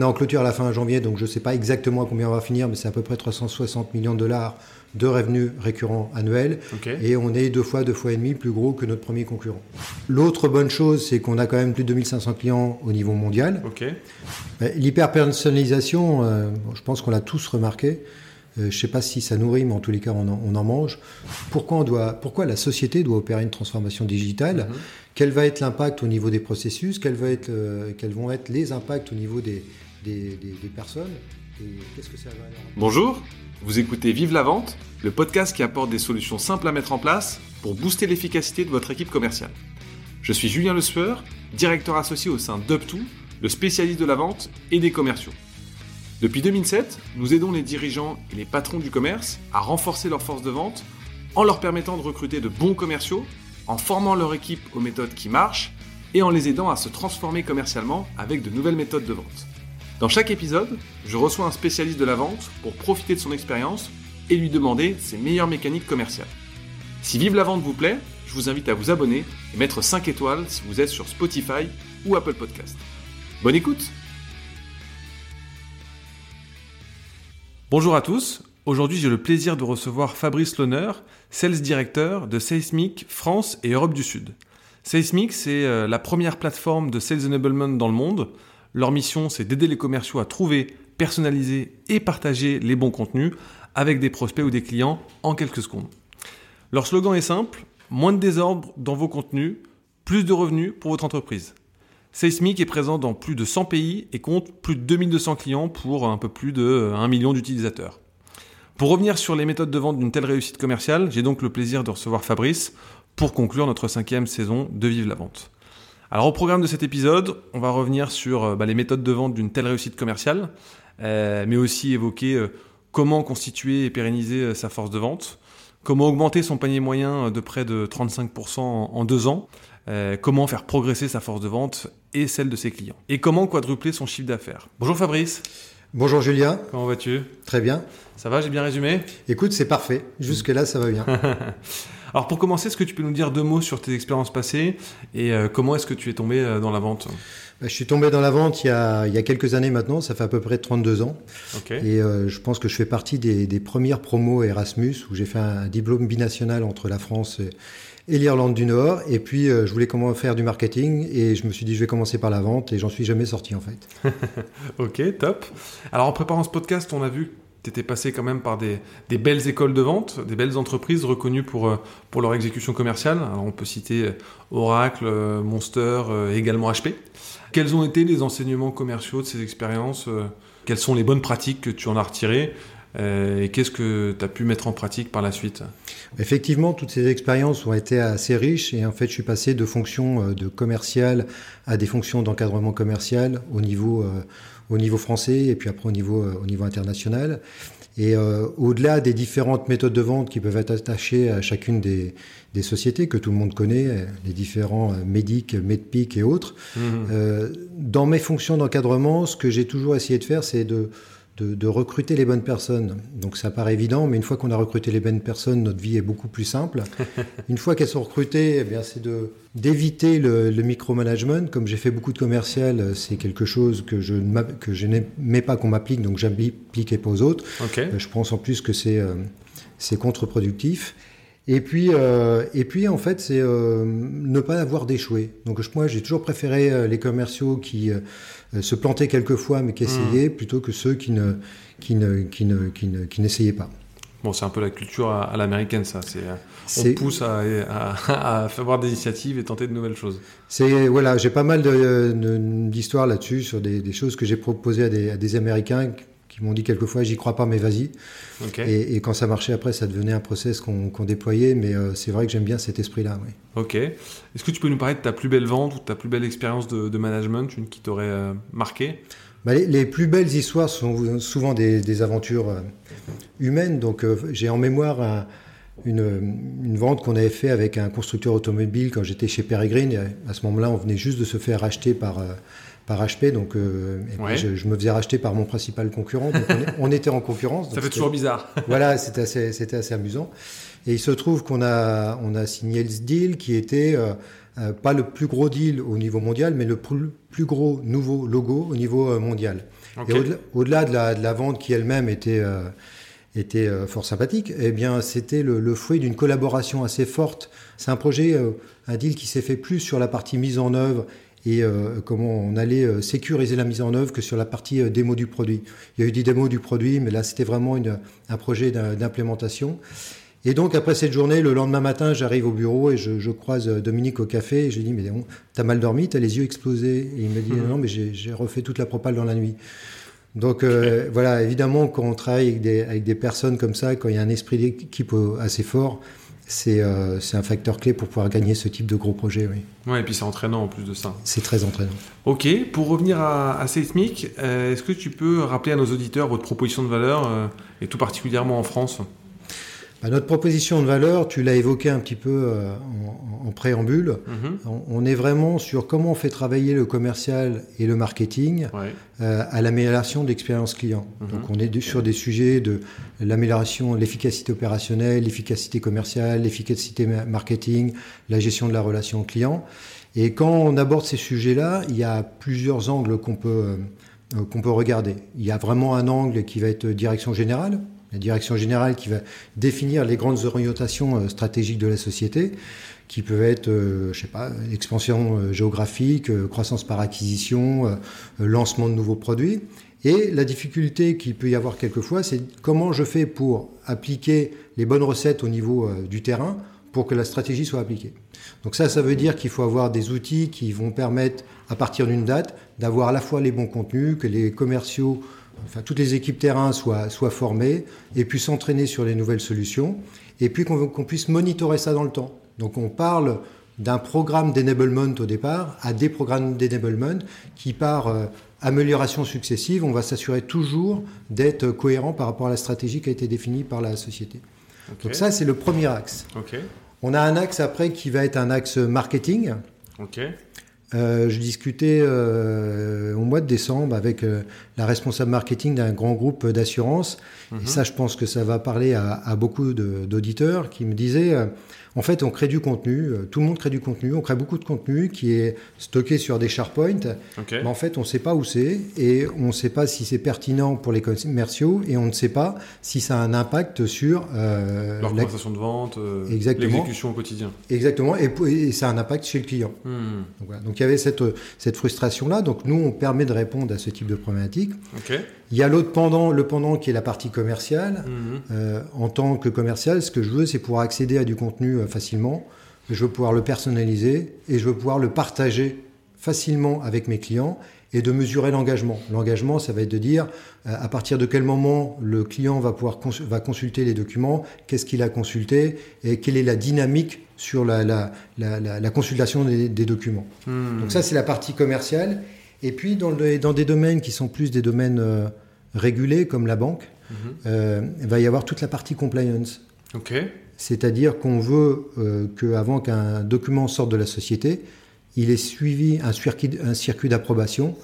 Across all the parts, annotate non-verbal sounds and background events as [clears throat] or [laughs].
On est en clôture à la fin janvier, donc je ne sais pas exactement à combien on va finir, mais c'est à peu près 360 millions de dollars de revenus récurrents annuels. Et on est deux fois, deux fois et demi plus gros que notre premier concurrent. L'autre bonne chose, c'est qu'on a quand même plus de 2500 clients au niveau mondial. L'hyper-personnalisation, euh, je pense qu'on l'a tous remarqué. Euh, je ne sais pas si ça nourrit, mais en tous les cas, on en, mange. Pourquoi, on doit, pourquoi la société doit opérer une transformation digitale? Mhm. Quel va être l'impact au niveau des processus? Quels, va être, euh, quels vont être les impacts au niveau des, Bonjour, vous écoutez Vive la Vente, le podcast qui apporte des solutions simples à mettre en place pour booster l'efficacité de votre équipe commerciale. Je suis Julien Le Sueur, directeur associé au sein d'UpTo, le spécialiste de la vente et des commerciaux. Depuis 2007, nous aidons les dirigeants et les patrons du commerce à renforcer leur force de vente en leur permettant de recruter de bons commerciaux, en formant leur équipe aux méthodes qui marchent et en les aidant à se transformer commercialement avec de nouvelles méthodes de vente. Dans chaque épisode, je reçois un spécialiste de la vente pour profiter de son expérience et lui demander ses meilleures mécaniques commerciales. Si Vive la vente vous plaît, je vous invite à vous abonner et mettre 5 étoiles si vous êtes sur Spotify ou Apple Podcast. Bonne écoute Bonjour à tous. Aujourd'hui, j'ai le plaisir de recevoir Fabrice Lohner, Sales Director de Seismic France et Europe du Sud. Seismic, c'est euh, la première plateforme de Sales Enablement dans le monde. Leur mission, c'est d'aider les commerciaux à trouver, personnaliser et partager les bons contenus avec des prospects ou des clients en quelques secondes. Leur slogan est simple, moins de désordre dans vos contenus, plus de revenus pour votre entreprise. Seismic est présent dans plus de 100 pays et compte plus de 2200 clients pour un peu plus de 1 million d'utilisateurs. Pour revenir sur les méthodes de vente d'une telle réussite commerciale, j'ai donc le plaisir de recevoir Fabrice pour conclure notre cinquième saison de Vive la Vente. Alors au programme de cet épisode, on va revenir sur euh, bah, les méthodes de vente d'une telle réussite commerciale, euh, mais aussi évoquer euh, comment constituer et pérenniser sa force de vente, comment augmenter son panier moyen de près de 35% en deux ans, euh, comment faire progresser sa force de vente et celle de ses clients. Et comment quadrupler son chiffre d'affaires. Bonjour Fabrice. Bonjour Julien. Comment vas-tu? Très bien. Ça va, j'ai bien résumé? Écoute, c'est parfait. Jusque-là, ça va bien. [laughs] Alors pour commencer, est-ce que tu peux nous dire deux mots sur tes expériences passées et euh, comment est-ce que tu es tombé euh, dans la vente? Bah, je suis tombé dans la vente il y, a, il y a quelques années maintenant, ça fait à peu près 32 ans. Et je pense que je fais partie des, des premières promos Erasmus où j'ai fait un diplôme binational entre la France et, et l'Irlande du Nord. Et puis, euh, je voulais comment faire du marketing et je me suis dit, je vais commencer par la vente et j'en suis jamais sorti en fait. [laughs] ok, top. Alors, en préparant ce podcast, on a vu que tu étais passé quand même par des, belles écoles de vente, des belles entreprises reconnues pour, euh, leur exécution commerciale. On peut citer euh, Oracle, Monster, également HP. Quels ont été les enseignements commerciaux de ces expériences Quelles sont les bonnes pratiques que tu en as retirées euh, et qu'est-ce que tu as pu mettre en pratique par la suite? Effectivement, toutes ces expériences ont été assez riches et en fait, je suis passé de fonctions euh, de commercial à des fonctions d'encadrement commercial au niveau, euh, au niveau français et puis après au niveau, au niveau international. Et au-delà des différentes méthodes de vente qui peuvent être attachées à chacune des, des sociétés que tout le monde connaît, les différents Medic, Medpic et autres, mmh. dans mes fonctions d'encadrement, ce que j'ai toujours essayé de faire, c'est de de, recruter les bonnes personnes. Donc ça paraît évident, mais une fois qu'on a recruté les bonnes personnes, notre vie est beaucoup plus simple. [laughs] une fois qu'elles sont recrutées, eh bien c'est de d'éviter le, le micromanagement. Comme j'ai fait beaucoup de commercial, c'est quelque chose que je que je n'aimais pas qu'on m'applique, donc j'appliquais pas aux autres. Euh, je pense en plus que c'est euh, c'est contre-productif. Et puis, euh, et puis en fait, c'est ne pas avoir d'échouer. Donc moi, j'ai toujours préféré les commerciaux qui euh, se planter quelquefois, mais qui essayaient, hmm. plutôt que ceux qui ne, qui ne, qui ne, qui ne, qui n'essayaient pas. Bon, c'est un peu la culture à, l'américaine, ça. C'est, euh, on pousse à, à, à, faire des initiatives et tenter de nouvelles choses. C'est voilà, j'ai pas mal d'histoires là-dessus sur des, des, choses que j'ai proposées à des, à des Américains qui m'ont dit quelquefois j'y crois pas mais vas-y. Et, quand ça marchait après ça devenait un process qu'on déployait mais euh, c'est vrai que j'aime bien cet esprit-là. Oui. Ok. Est-ce que tu peux nous parler de ta plus belle vente ou de ta plus belle expérience de, management, une qui t'aurait euh, marqué? Bah, les, plus belles histoires sont souvent des, aventures euh, humaines. Donc j'ai en mémoire une, une, vente qu'on avait fait avec un constructeur automobile quand j'étais chez Peregrine. À ce moment-là on venait juste de se faire racheter par par HP, donc euh, je, me faisais racheter par mon principal concurrent. Donc on, était en concurrence. Ça fait toujours bizarre. [laughs] voilà, c'était assez, c'était assez amusant. Et il se trouve qu'on a, on a signé le deal qui était euh, euh, pas le plus gros deal au niveau mondial, mais le plus, plus gros nouveau logo au niveau mondial. Et au-delà de, la, vente qui elle-même était, était fort sympathique, eh bien, c'était le, fruit d'une collaboration assez forte. C'est un projet, un deal qui s'est fait plus sur la partie mise en œuvre et euh, comment on allait euh, sécuriser la mise en œuvre que sur la partie euh, démo du produit. Il y a eu des démos du produit, mais là c'était vraiment une, un projet d'implémentation. Et donc après cette journée, le lendemain matin, j'arrive au bureau et je, je, croise Dominique au café et je lui dis mais t'as mal dormi, t'as les yeux explosés. Et il me dit mhm. non mais j'ai refait toute la propale dans la nuit. Donc voilà, évidemment quand on travaille avec des, avec des personnes comme ça, quand il y a un esprit d'équipe assez fort, euh, c'est un facteur clé pour pouvoir gagner ce type de gros projet. Oui. Ouais, et puis c'est entraînant en plus de ça. C'est très entraînant. Ok, pour revenir à, à Seismic, euh, est-ce que tu peux rappeler à nos auditeurs votre proposition de valeur, euh, et tout particulièrement en France? Bah, notre proposition de valeur, tu l'as évoqué un petit peu euh, en, préambule, mhm. on, est vraiment sur comment on fait travailler le commercial et le marketing euh, à l'amélioration de l'expérience client. Mhm. Donc on est sur des sujets de l'amélioration, l'efficacité opérationnelle, l'efficacité commerciale, l'efficacité marketing, la gestion de la relation client. Et quand on aborde ces sujets-là, il y a plusieurs angles qu'on peut, euh, qu'on peut regarder. Il y a vraiment un angle qui va être direction générale, la direction générale qui va définir les grandes orientations euh, stratégiques de la société, qui peuvent être, euh, je sais pas, expansion euh, géographique, croissance par acquisition, lancement de nouveaux produits. Et la difficulté qu'il peut y avoir quelquefois, c'est comment je fais pour appliquer les bonnes recettes au niveau du terrain pour que la stratégie soit appliquée. Donc ça, ça veut dire qu'il faut avoir des outils qui vont permettre, à partir d'une date, d'avoir à la fois les bons contenus, que les commerciaux enfin toutes les équipes terrain soient, soient formées et puissent s'entraîner sur les nouvelles solutions, et puis qu'on puisse monitorer ça dans le temps. Donc on parle d'un programme d'enablement au départ à des programmes d'enablement qui, par euh, amélioration successive, on va s'assurer toujours d'être cohérent par rapport à la stratégie qui a été définie par la société. Donc ça, c'est le premier axe. On a un axe après qui va être un axe marketing. Euh, je discutais euh, au mois de décembre avec euh, la responsable marketing d'un grand groupe d'assurance. Et mhm. ça, je pense que ça va parler à, à beaucoup d'auditeurs qui me disaient en fait, on crée du contenu, euh, tout le monde crée du contenu, on crée beaucoup de contenu qui est stocké sur des SharePoint, mais en fait, on ne sait pas où c'est et on ne sait pas si c'est pertinent pour les commerciaux et on ne sait pas si ça a un impact sur euh, leur conversation de vente, euh, l'exécution au quotidien. Exactement, et, ça a un impact chez le client. Hmm. Donc, il y avait cette, cette frustration-là. Donc nous, on permet de répondre à ce type de problématique. Il y a l'autre pendant, le pendant qui est la partie commerciale. Hmm. Euh, en tant que commercial, ce que je veux, c'est pouvoir accéder à du contenu facilement, je veux pouvoir le personnaliser et je veux pouvoir le partager facilement avec mes clients et de mesurer l'engagement. L'engagement, ça va être de dire euh, à partir de quel moment le client va pouvoir va consulter les documents, qu'est-ce qu'il a consulté et quelle est la dynamique sur la, la, la, consultation des, documents. Hmm. Donc ça, c'est la partie commerciale. Et puis, dans, le, dans, des domaines qui sont plus des domaines euh, régulés, comme la banque, hmm. euh, il va y avoir toute la partie compliance. Ok. C'est-à-dire qu'on veut euh, qu'avant qu'un document sorte de la société, il ait suivi un circuit, d'approbation,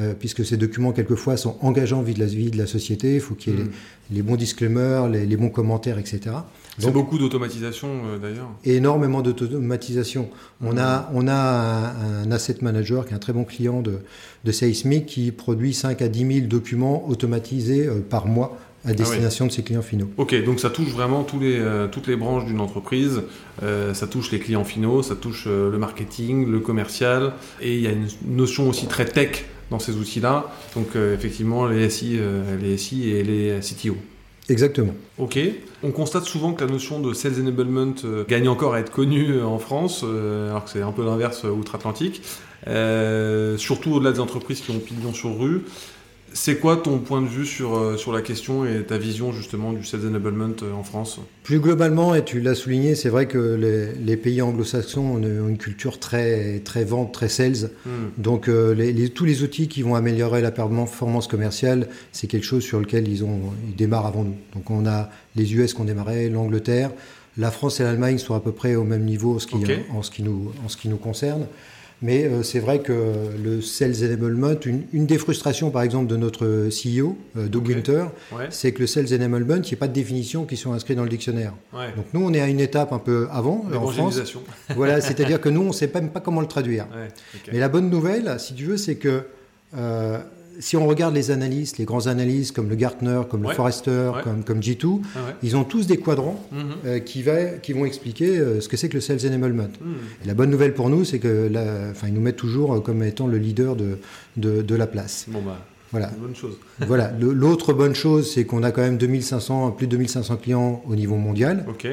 euh, puisque ces documents, quelquefois, sont engageants vis de la société. Il faut qu'il y ait mm. les, bons disclaimers, les, bons commentaires, etc. C'est beaucoup d'automatisation, euh, d'ailleurs. Énormément d'automatisation. On a, on a un, asset manager qui est un très bon client de, de Seismic qui produit 5 à 10 000 documents automatisés par mois à ah destination de ses clients finaux. Ok, donc ça touche vraiment tous les, euh, toutes les branches d'une entreprise. Euh, ça touche les clients finaux, ça touche euh, le marketing, le commercial, et il y a une notion aussi très tech dans ces outils-là. Donc effectivement, les SI, les SI et les CTO. Exactement. Ok. On constate souvent que la notion de sales enablement gagne encore à être connue en France, alors que c'est un peu l'inverse outre-Atlantique. surtout au-delà des entreprises qui ont pignon sur rue. C'est quoi ton point de vue sur, euh, sur la question et ta vision justement du sales enablement euh, en France? Plus globalement, et tu l'as souligné, c'est vrai que les, pays anglo-saxons ont une, culture très, très vente, très sales. Hmm. Donc euh, les, tous les outils qui vont améliorer la performance commerciale, c'est quelque chose sur lequel ils, ont, ils démarrent avant nous. Donc on a les US qui ont démarré, l'Angleterre, la France et l'Allemagne sont à peu près au même niveau en ce qui, en ce qui, nous, en ce qui nous concerne. Mais euh, c'est vrai que le sales enablement, une, une, des frustrations par exemple de notre CEO, euh, Doug Winter, c'est que le sales enablement, il n'y a pas de définition qui sont inscrits dans le dictionnaire. Donc nous, on est à une étape un peu avant en France. [laughs] voilà, c'est-à-dire que nous, on ne sait même pas comment le traduire. Mais la bonne nouvelle, si tu veux, c'est que euh, si on regarde les analystes, les grands analystes comme le Gartner, comme le Forrester, comme, comme G2, ah ils ont tous des quadrants mhm. euh, qui, va, qui vont expliquer euh, ce que c'est que le Sales Enablement. Mhm. Et la bonne nouvelle pour nous, c'est que ils nous mettent toujours comme étant le leader de, de, la place. Bon bah. Voilà. Bonne chose. [laughs] voilà. L'autre bonne chose, c'est qu'on a quand même 2500, plus de 2500 clients au niveau mondial. Ok.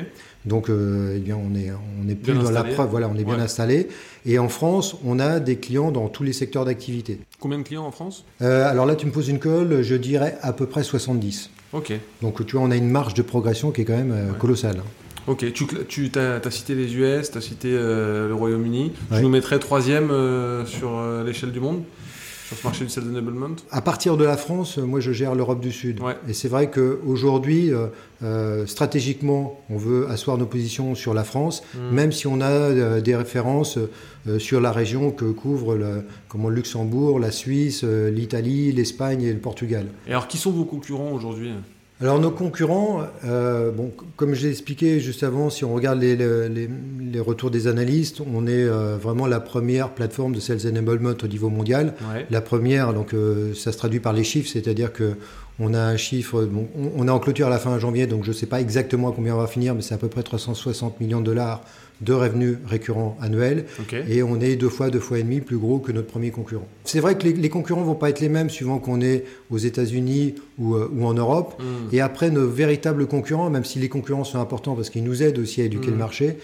Donc, euh, eh bien, on est, on est plus dans la preuve. Voilà, on est bien installé. Et en France, on a des clients dans tous les secteurs d'activité. Combien de clients en France? Euh, Alors là, tu me poses une colle, je dirais à peu près 70. Ok. Donc, tu vois, on a une marge de progression qui est quand même euh, colossale. Ok, tu, tu as, cité les US, tu as cité le Royaume-Uni. Tu nous mettrais troisième sur l'échelle du monde? Sur ce marché du À partir de la France, moi je gère l'Europe du Sud. Et c'est vrai qu'aujourd'hui, euh, euh, stratégiquement, on veut asseoir nos positions sur la France, hmm. même si on a euh, des références sur la région que couvrent le, comment, le Luxembourg, la Suisse, l'Italie, l'Espagne et le Portugal. Et alors qui sont vos concurrents aujourd'hui? Alors nos concurrents, euh, bon, comme je l'ai expliqué juste avant, si on regarde les, les, les retours des analystes, on est euh, vraiment la première plateforme de sales enablement au niveau mondial. La première, donc euh, ça se traduit par les chiffres, c'est-à-dire que on a un chiffre, bon, on, est en clôture à la fin janvier, donc je ne sais pas exactement combien on va finir, mais c'est à peu près 360 millions de dollars de revenus récurrents annuels. Et on est deux fois, deux fois et demi plus gros que notre premier concurrent. C'est vrai que les, les concurrents vont pas être les mêmes suivant qu'on est aux États-Unis ou, euh, ou, en Europe. Hmm. Et après, nos véritables concurrents, même si les concurrents sont importants parce qu'ils nous aident aussi à éduquer le hmm. marché,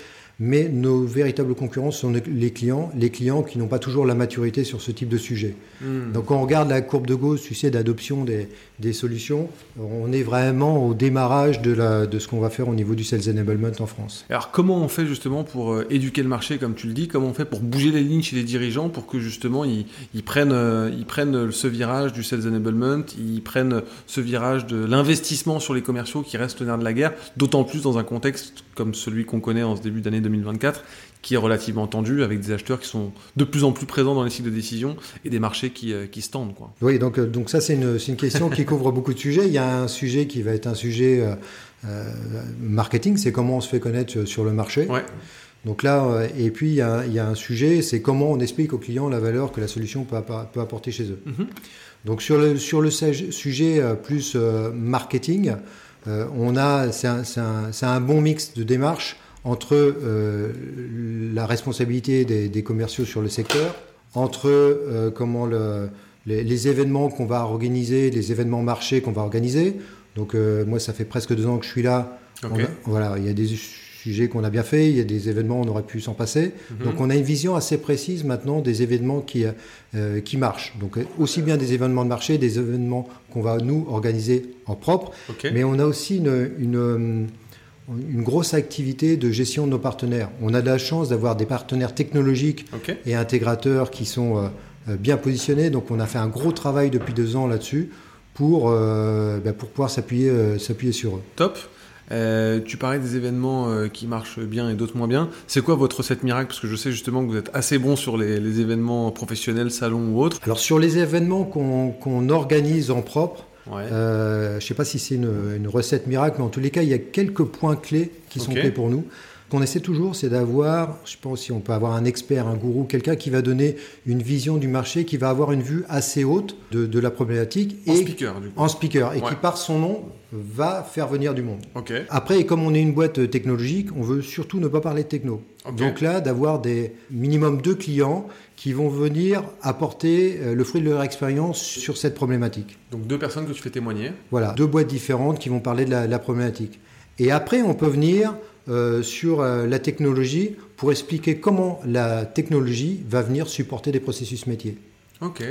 mais nos véritables concurrents sont les clients, les clients qui n'ont pas toujours la maturité sur ce type de sujet. Hmm. Donc quand on regarde la courbe de Gauss, tu sais, d'adoption des, des, solutions, on est vraiment au démarrage de, la, de ce qu'on va faire au niveau du Sales Enablement en France. Alors comment on fait justement pour euh, éduquer le marché, comme tu le dis, comment on fait pour bouger les lignes chez les dirigeants pour que justement ils, ils prennent, euh, ils prennent ce virage du Sales Enablement, ils prennent ce virage de l'investissement sur les commerciaux qui reste le nerf de la guerre, d'autant plus dans un contexte comme celui qu'on connaît en ce début d'année 2024, qui est relativement tendu, avec des acheteurs qui sont de plus en plus présents dans les cycles de décision et des marchés qui, euh, qui se tendent. Quoi. Oui, donc, euh, donc ça c'est une, une, question qui couvre [laughs] beaucoup de sujets. Il y a un sujet qui va être un sujet euh, marketing, c'est comment on se fait connaître sur le marché. Ouais. Donc là, et puis il y, a, il y a un sujet, c'est comment on explique aux clients la valeur que la solution peut, peut apporter chez eux. Mm-hmm. Donc sur le, sur le sujet plus marketing, on a, c'est un, un, un, bon mix de démarches entre euh, la responsabilité des, commerciaux sur le secteur, entre euh, comment le, les, événements qu'on va organiser, les événements marchés qu'on va organiser. Donc euh, moi, ça fait presque deux ans que je suis là. voilà, il y a des sujets qu'on a bien fait, il y a des événements on aurait pu s'en passer. Mhm. Donc on a une vision assez précise maintenant des événements qui, qui marchent. Donc aussi bien des événements de marché, des événements qu'on va nous organiser en propre, mais on a aussi une, une une grosse activité de gestion de nos partenaires. On a de la chance d'avoir des partenaires technologiques et intégrateurs qui sont euh, euh, bien positionnés. Donc on a fait un gros travail depuis deux ans là-dessus pour, euh, ben, pour pouvoir s'appuyer s'appuyer sur eux. Top. tu parlais des événements qui marchent bien et d'autres moins bien. C'est quoi votre recette miracle? Parce que je sais justement que vous êtes assez bon sur les, événements professionnels, salons ou autres. Alors sur les événements qu'on organise en propre, euh, je ne sais pas si c'est une, recette miracle, mais en tous les cas, il y a quelques points clés qui sont clés pour nous. Ce qu'on essaie toujours, c'est d'avoir, je pense si on peut avoir un expert, un gourou, quelqu'un qui va donner une vision du marché, qui va avoir une vue assez haute de, la problématique. En speaker, du coup. En speaker, et qui, par son nom, va faire venir du monde. Après, comme on est une boîte technologique, on veut surtout ne pas parler de techno. Donc là, d'avoir des minimum deux clients qui vont venir apporter euh, le fruit de leur expérience sur cette problématique. Donc deux personnes que tu fais témoigner. Voilà, deux boîtes différentes qui vont parler de la, problématique. Et après, on peut venir euh, sur euh, la technologie pour expliquer comment la technologie va venir supporter des processus métiers.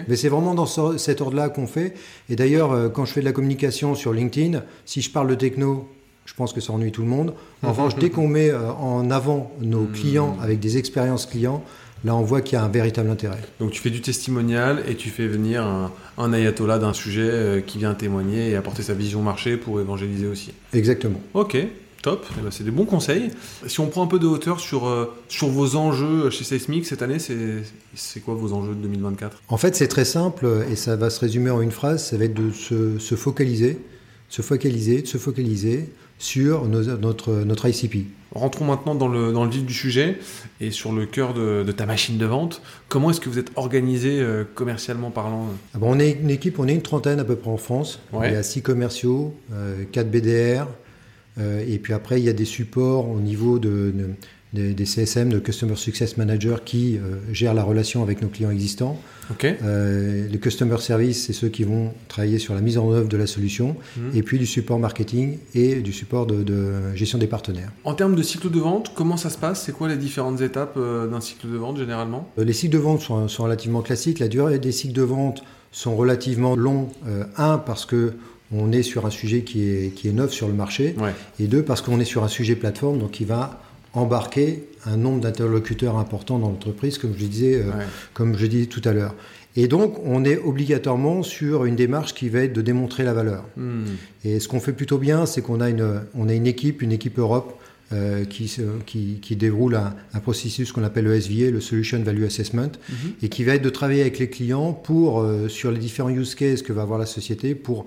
Mais c'est vraiment dans cet ordre-là qu'on fait. Et d'ailleurs, quand je fais de la communication sur LinkedIn, si je parle de techno, je pense que ça ennuie tout le monde. En revanche, dès qu'on met en avant nos hmm. clients avec des expériences clients, Là, on voit qu'il y a un véritable intérêt. Donc, tu fais du testimonial et tu fais venir un, ayatollah d'un sujet euh, qui vient témoigner et apporter sa vision marché pour évangéliser aussi. Exactement. Ok, top. Eh ben, c'est des bons conseils. Si on prend un peu de hauteur sur, euh, sur vos enjeux chez Seismic cette année, c'est quoi vos enjeux de 2024 En fait, c'est très simple et ça va se résumer en une phrase ça va être de se, se focaliser, se focaliser, de se focaliser, sur notre, notre ICP. Rentrons maintenant dans le, dans le vif du sujet et sur le cœur de, ta machine de vente. Comment est-ce que vous êtes organisé euh, commercialement parlant? Ah bon, On est une équipe, on est une trentaine à peu près en France. Il y a six commerciaux, euh, 4 BDR, euh, et puis après il y a des supports au niveau de des, CSM, de Customer Success Manager, qui euh, gèrent la relation avec nos clients existants. Euh, les Customer Service, c'est ceux qui vont travailler sur la mise en œuvre de la solution. Mhm. Et puis du support marketing et du support de, gestion des partenaires. En termes de cycle de vente, comment ça se passe? C'est quoi les différentes étapes euh, d'un cycle de vente généralement? Les cycles de vente sont, relativement classiques. La durée des cycles de vente sont relativement longs. un, parce que on est sur un sujet qui est, qui est neuf sur le marché. Et deux, parce qu'on est sur un sujet plateforme, donc qui va embarquer un nombre d'interlocuteurs importants dans l'entreprise, comme je disais, euh, comme je disais tout à l'heure. Et donc, on est obligatoirement sur une démarche qui va être de démontrer la valeur. Hmm. Et ce qu'on fait plutôt bien, c'est qu'on a une, on a une équipe, une équipe Europe, euh, qui, qui, qui, déroule un, processus qu'on appelle le SVA, le Solution Value Assessment, mhm. et qui va être de travailler avec les clients pour, euh, sur les différents use cases que va avoir la société, pour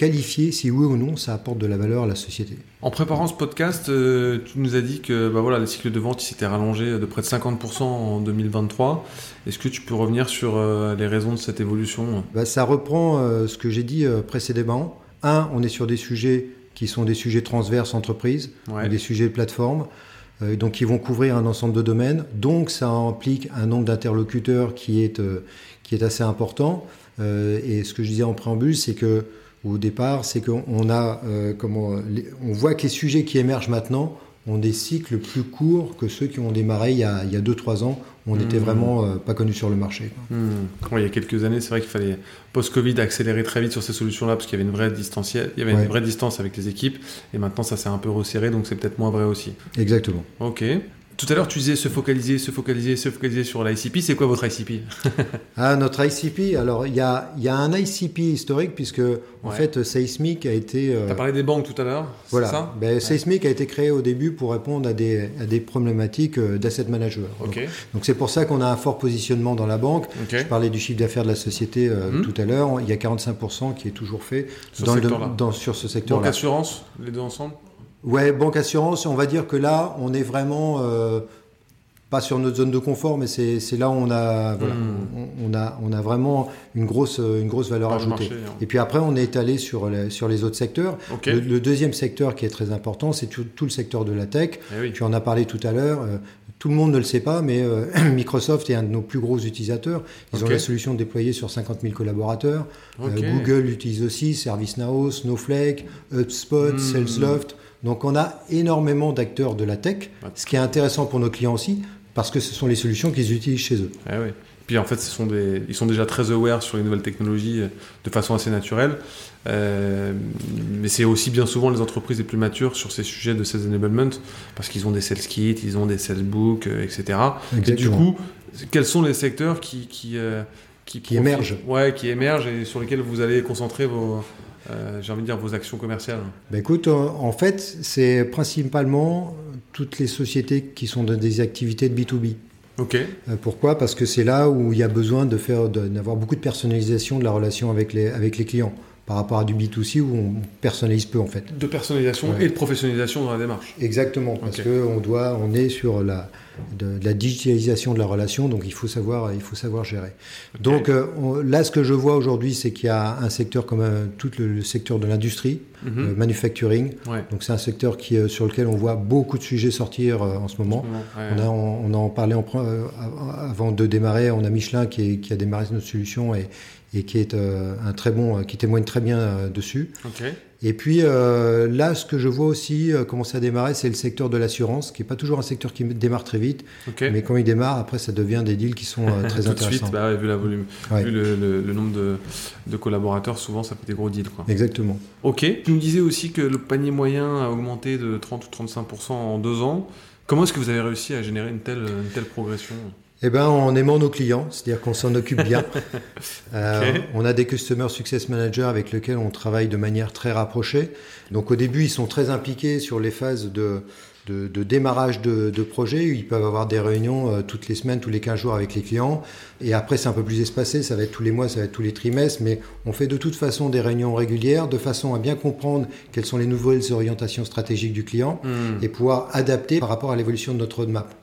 qualifier si oui ou non ça apporte de la valeur à la société. En préparant ce podcast, euh, tu nous as dit que bah voilà, le cycle de vente s'était rallongé de près de 50% en 2023. Est-ce que tu peux revenir sur euh, les raisons de cette évolution? Bah, Ça reprend euh, ce que j'ai dit précédemment. Un, on est sur des sujets qui sont des sujets transverses entreprises, des sujets de plateforme, donc qui vont couvrir un ensemble de domaines. Donc ça implique un nombre d'interlocuteurs qui est, qui est assez important. et ce que je disais en préambule, c'est que au départ, c'est qu'on a, euh, comment, on voit que les sujets qui émergent maintenant ont des cycles plus courts que ceux qui ont démarré il y a 2-3 ans. Où on n'était hmm. vraiment euh, pas connu sur le marché. Hmm. il y a quelques années, c'est vrai qu'il fallait, post-Covid, accélérer très vite sur ces solutions-là parce qu'il y avait une vraie il y avait une vraie distance avec les équipes. Et maintenant, ça s'est un peu resserré, donc c'est peut-être moins vrai aussi. Exactement. Ok. Tout à l'heure, tu disais se focaliser, se focaliser, se focaliser sur l'ICP. C'est quoi votre ICP [laughs] Ah, notre ICP, alors il y a, y a, un ICP historique puisque en fait Seismic a été. Euh... Tu as parlé des banques tout à l'heure Voilà. Ça? Ben, Seismic a été créé au début pour répondre à des, à des problématiques euh, d'asset manager. Donc c'est pour ça qu'on a un fort positionnement dans la banque. Je parlais du chiffre d'affaires de la société euh, hmm. tout à l'heure. Il y a 45% qui est toujours fait dans, sur ce secteur-là. Banque assurance, les deux ensemble? Ouais, banque assurance, on va dire que là, on est vraiment euh, pas sur notre zone de confort, mais c'est là où on a, voilà, hmm. on, a, on a vraiment une grosse, une grosse valeur ajoutée. Hein. Et puis après, on est étalé sur les, sur les autres secteurs. Le, deuxième secteur qui est très important, c'est tout, le secteur de la tech. Eh tu en as parlé tout à l'heure. Euh, tout le monde ne le sait pas, mais euh, [clears throat] Microsoft est un de nos plus gros utilisateurs. Ils ont la solution déployée sur 50 000 collaborateurs. Google l'utilise aussi, ServiceNow, Snowflake, HubSpot, hmm. Salesloft. Donc on a énormément d'acteurs de la tech, ce qui est intéressant pour nos clients aussi, parce que ce sont les solutions qu'ils utilisent chez eux. Ah oui. Puis en fait, ce sont des, ils sont déjà très aware sur les nouvelles technologies euh, de façon assez naturelle. Euh, mais c'est aussi bien souvent les entreprises les plus matures sur ces sujets de sales enablement, parce qu'ils ont des sales kits, ils ont des sales books, euh, etc. Et du coup, quels sont les secteurs qui, qui, qui, qui émergent Ouais, qui émergent et sur lesquels vous allez concentrer vos, euh, j'ai envie de dire, vos actions commerciales ben Écoute, en fait, c'est principalement toutes les sociétés qui sont dans des activités de B2B. Ok. Euh, pourquoi? Parce que c'est là où il y a besoin d'avoir beaucoup de personnalisation de la relation avec les, avec les clients par rapport à du B2C où on personnalise peu en fait. De personnalisation et de professionnalisation dans la démarche. Exactement, parce qu'on doit, on est sur la, de, la digitalisation de la relation, donc il faut savoir, il faut savoir gérer. Donc euh, là, ce que je vois aujourd'hui, c'est qu'il y a un secteur comme euh, tout le, secteur de l'industrie, euh, manufacturing. Donc c'est un secteur qui, sur lequel on voit beaucoup de sujets sortir en ce moment. on, a, on, en parlait en, avant de démarrer. On a Michelin qui, qui a démarré notre solution et, et qui est un très bon, qui témoigne très bien dessus. Et puis euh, là, ce que je vois aussi euh, commencer à démarrer, c'est le secteur de l'assurance, qui n'est pas toujours un secteur qui démarre très vite, mais quand il démarre, après, ça devient des deals qui sont euh, [laughs] très Tout intéressants. De suite, bah, vu, la volume, vu le, nombre de, de, collaborateurs, souvent, ça fait des gros deals. Quoi. Exactement. Ok. Tu nous disais aussi que le panier moyen a augmenté de 30 ou 35% en deux ans. Comment est-ce que vous avez réussi à générer une telle, une telle progression? Eh ben, en aimant nos clients, c'est-à-dire qu'on s'en occupe bien. [laughs] euh, On a des Customer Success Managers avec lesquels on travaille de manière très rapprochée. Donc au début, ils sont très impliqués sur les phases de, de, démarrage de, de, projet. Ils peuvent avoir des réunions euh, toutes les semaines, tous les 15 jours avec les clients. Et après, c'est un peu plus espacé. Ça va être tous les mois, ça va être tous les trimestres. Mais on fait de toute façon des réunions régulières de façon à bien comprendre quelles sont les nouvelles orientations stratégiques du client hmm. et pouvoir adapter par rapport à l'évolution de notre roadmap.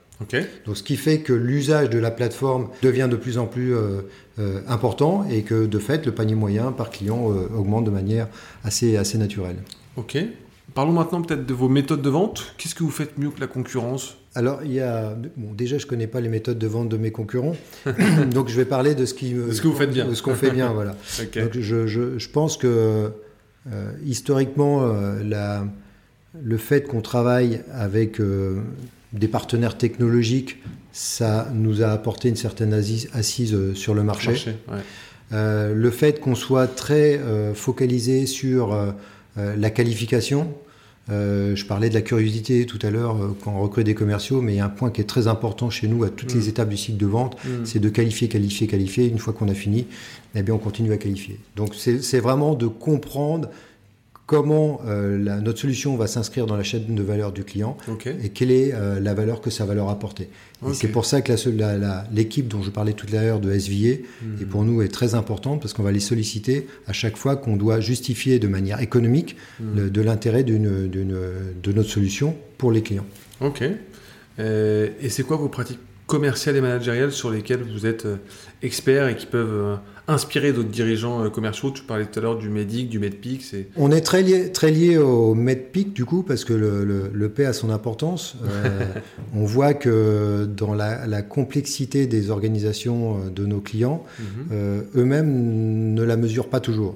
Donc, ce qui fait que l'usage de la plateforme devient de plus en plus euh, euh, important et que de fait, le panier moyen par client augmente de manière assez, assez naturelle. Ok. Parlons maintenant peut-être de vos méthodes de vente. Qu'est-ce que vous faites mieux que la concurrence? Alors, il y a. Bon, déjà, je ne connais pas les méthodes de vente de mes concurrents. [laughs] donc, je vais parler de ce, qui, ce que vous faites bien. De ce qu'on fait bien, voilà. [laughs] Donc, je, je, je, pense que, euh, historiquement, euh, la, le fait qu'on travaille avec euh, des partenaires technologiques, ça nous a apporté une certaine assise, sur le marché. marché ouais. le fait qu'on soit très focalisé sur la qualification, euh, je parlais de la curiosité tout à l'heure euh, quand on recrute des commerciaux, mais il y a un point qui est très important chez nous à toutes les mm. étapes du cycle de vente, mm. c'est de qualifier, qualifier, qualifier. Une fois qu'on a fini, eh bien, on continue à qualifier. Donc c'est vraiment de comprendre comment euh, notre solution va s'inscrire dans la chaîne de valeur du client et quelle est euh, la valeur que ça va leur apporter. C'est pour ça que l'équipe dont je parlais tout à l'heure de SVA, hmm. et pour nous est très importante parce qu'on va les solliciter à chaque fois qu'on doit justifier de manière économique hmm. de l'intérêt de notre solution pour les clients. Ok. Euh, et c'est quoi vos pratiques commerciales et managériales sur lesquelles vous êtes experts et qui peuvent inspiré d'autres dirigeants euh, commerciaux Tu parlais tout à l'heure du Medic, du Medpic. On est très lié, très lié au Medpic du coup parce que le, le, P a son importance. Euh, [laughs] on voit que dans la, complexité des organisations euh, de nos clients, mhm. eux-mêmes ne la mesurent pas toujours.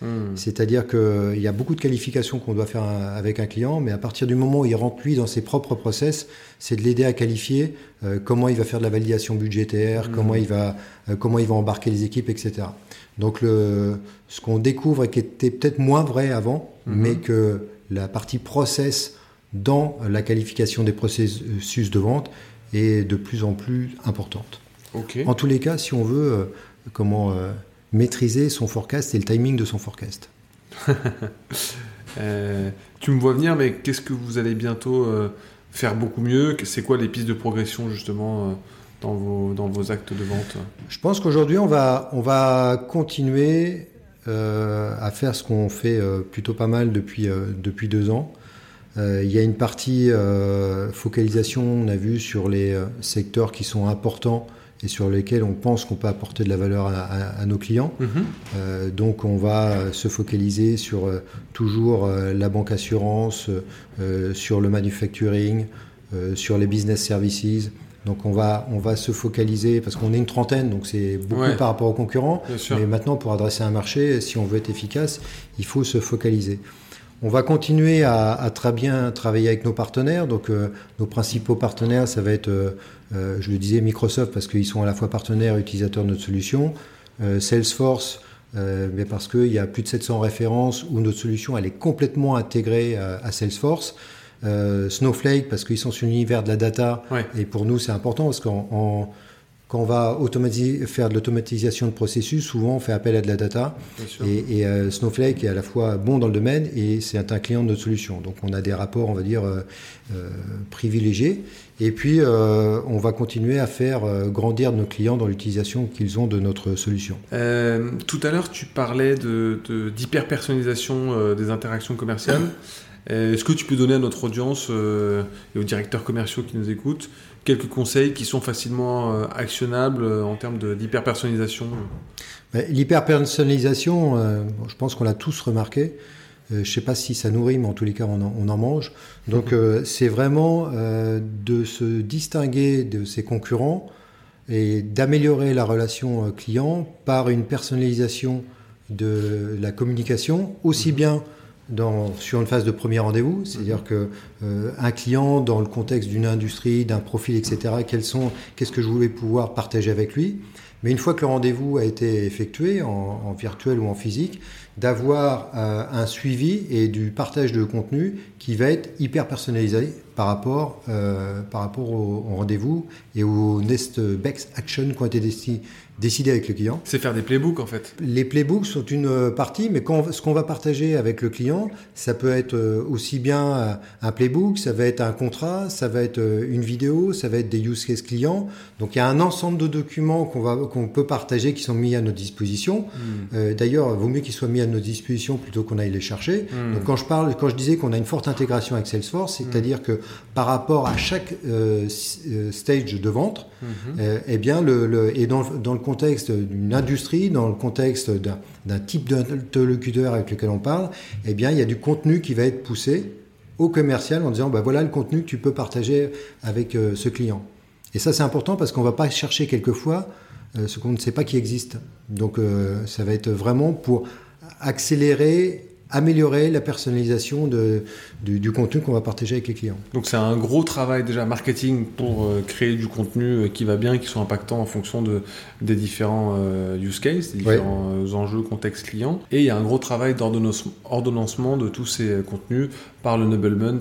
Hmm. C'est-à-dire qu'il y a beaucoup de qualifications qu'on doit faire avec un client, mais à partir du moment où il rentre lui dans ses propres process, c'est de l'aider à qualifier euh, comment il va faire de la validation budgétaire, hmm. comment, il va, euh, comment il va embarquer les équipes, etc. Donc le, ce qu'on découvre et qui était peut-être moins vrai avant, hmm. mais que la partie process dans la qualification des processus de vente est de plus en plus importante. En tous les cas, si on veut, euh, comment maîtriser son forecast et le timing de son forecast. [laughs] Euh, tu me vois venir, mais qu'est-ce que vous allez bientôt euh, faire beaucoup mieux? C'est quoi les pistes de progression justement euh, dans, vos, dans vos actes de vente? Je pense qu'aujourd'hui, on va, on va continuer à faire ce qu'on fait plutôt pas mal depuis, depuis deux ans. Il y a une partie focalisation, on a vu, sur les secteurs qui sont importants et sur lesquels on pense qu'on peut apporter de la valeur à, nos clients. Mhm. Euh, donc on va se focaliser sur euh, toujours euh, la banque assurance, sur le manufacturing, sur les business services. Donc on va, on va se focaliser, parce qu'on est une trentaine, donc c'est beaucoup par rapport aux concurrents. Mais maintenant, pour adresser un marché, si on veut être efficace, il faut se focaliser. On va continuer à, très bien travailler avec nos partenaires. Donc, euh, nos principaux partenaires, ça va être, euh, euh, je le disais, Microsoft, parce qu'ils sont à la fois partenaires et utilisateurs de notre solution. Salesforce, mais parce qu'il y a plus de 700 références où notre solution elle est complètement intégrée à, Salesforce. Snowflake, parce qu'ils sont sur l'univers de la data. Et pour nous, c'est important parce qu'en quand on va faire de l'automatisation de processus, souvent on fait appel à de la data. Et, euh, Snowflake est à la fois bon dans le domaine et c'est un client de notre solution. Donc on a des rapports, on va dire, euh, euh, privilégiés. Et puis on va continuer à faire grandir nos clients dans l'utilisation qu'ils ont de notre solution. tout à l'heure, tu parlais d'hyper-personnalisation de, des interactions commerciales. Est-ce que tu peux donner à notre audience et aux directeurs commerciaux qui nous écoutent quelques conseils qui sont facilement euh, actionnables euh, en termes d'hyper-personnalisation L'hyper-personnalisation, euh, je pense qu'on l'a tous remarqué. je ne sais pas si ça nourrit, mais en tous les cas, on en, mange. Donc, c'est vraiment de se distinguer de ses concurrents et d'améliorer la relation client par une personnalisation de la communication, aussi mhm. Sur une phase de premier rendez-vous, c'est-à-dire que euh, un client dans le contexte d'une industrie, d'un profil, etc. Quels sont, qu'est-ce que je voulais pouvoir partager avec lui, Mais une fois que le rendez-vous a été effectué, en, en virtuel ou en physique, d'avoir euh, un suivi et du partage de contenu qui va être hyper personnalisé par rapport, euh, par rapport au, au rendez-vous et aux next best action qui ont été décidés décider avec le client. C'est faire des playbooks en fait. Les playbooks sont une euh, partie, mais quand, ce qu'on va partager avec le client, ça peut être euh, aussi bien un playbook, ça va être un contrat, ça va être une vidéo, ça va être des use cases clients. Donc il y a un ensemble de documents qu'on va qu'on peut partager qui sont mis à notre disposition. Hmm. Euh, D'ailleurs, vaut mieux qu'ils soient mis à notre disposition plutôt qu'on aille les chercher. Hmm. Donc quand je parle, quand je disais qu'on a une forte intégration avec Salesforce, c'est-à-dire hmm. que par rapport à chaque euh, stage de vente, euh, eh bien le, le et dans, dans le contexte d'une industrie, dans le contexte d'un type d'interlocuteur avec lequel on parle, eh bien, il y a du contenu qui va être poussé au commercial en disant, bah, voilà le contenu que tu peux partager avec euh, ce client. Et ça, c'est important parce qu'on ne va pas chercher quelquefois euh, ce qu'on ne sait pas qui existe. Donc, euh, ça va être vraiment pour accélérer améliorer la personnalisation de, du, du, contenu qu'on va partager avec les clients. Donc c'est un gros travail déjà marketing pour euh, créer du contenu euh, qui va bien, qui soit impactant en fonction de, des différents euh, use cases, des différents oui. enjeux, contexte client. Et il y a un gros travail d'ordonnancement de tous ces contenus par le noblement